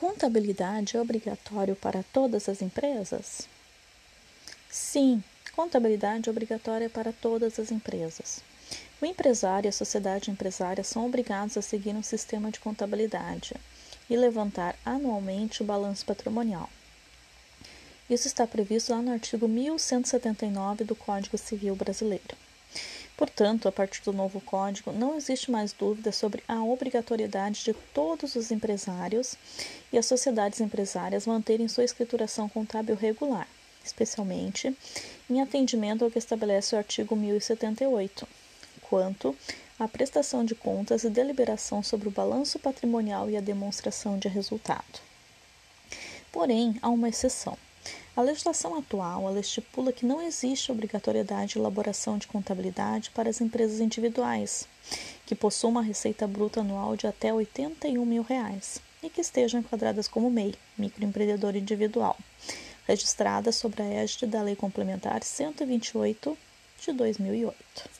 Contabilidade é obrigatório para todas as empresas? Sim, contabilidade é obrigatória para todas as empresas. O empresário e a sociedade empresária são obrigados a seguir um sistema de contabilidade e levantar anualmente o balanço patrimonial. Isso está previsto lá no artigo 1179 do Código Civil Brasileiro. Portanto, a partir do novo código, não existe mais dúvida sobre a obrigatoriedade de todos os empresários e as sociedades empresárias manterem sua escrituração contábil regular, especialmente em atendimento ao que estabelece o artigo 1078, quanto à prestação de contas e deliberação sobre o balanço patrimonial e a demonstração de resultado. Porém, há uma exceção. A legislação atual ela estipula que não existe obrigatoriedade de elaboração de contabilidade para as empresas individuais que possuam uma receita bruta anual de até 81 mil reais e que estejam enquadradas como MEI, microempreendedor individual, registradas sob a égide da Lei Complementar 128 de 2008.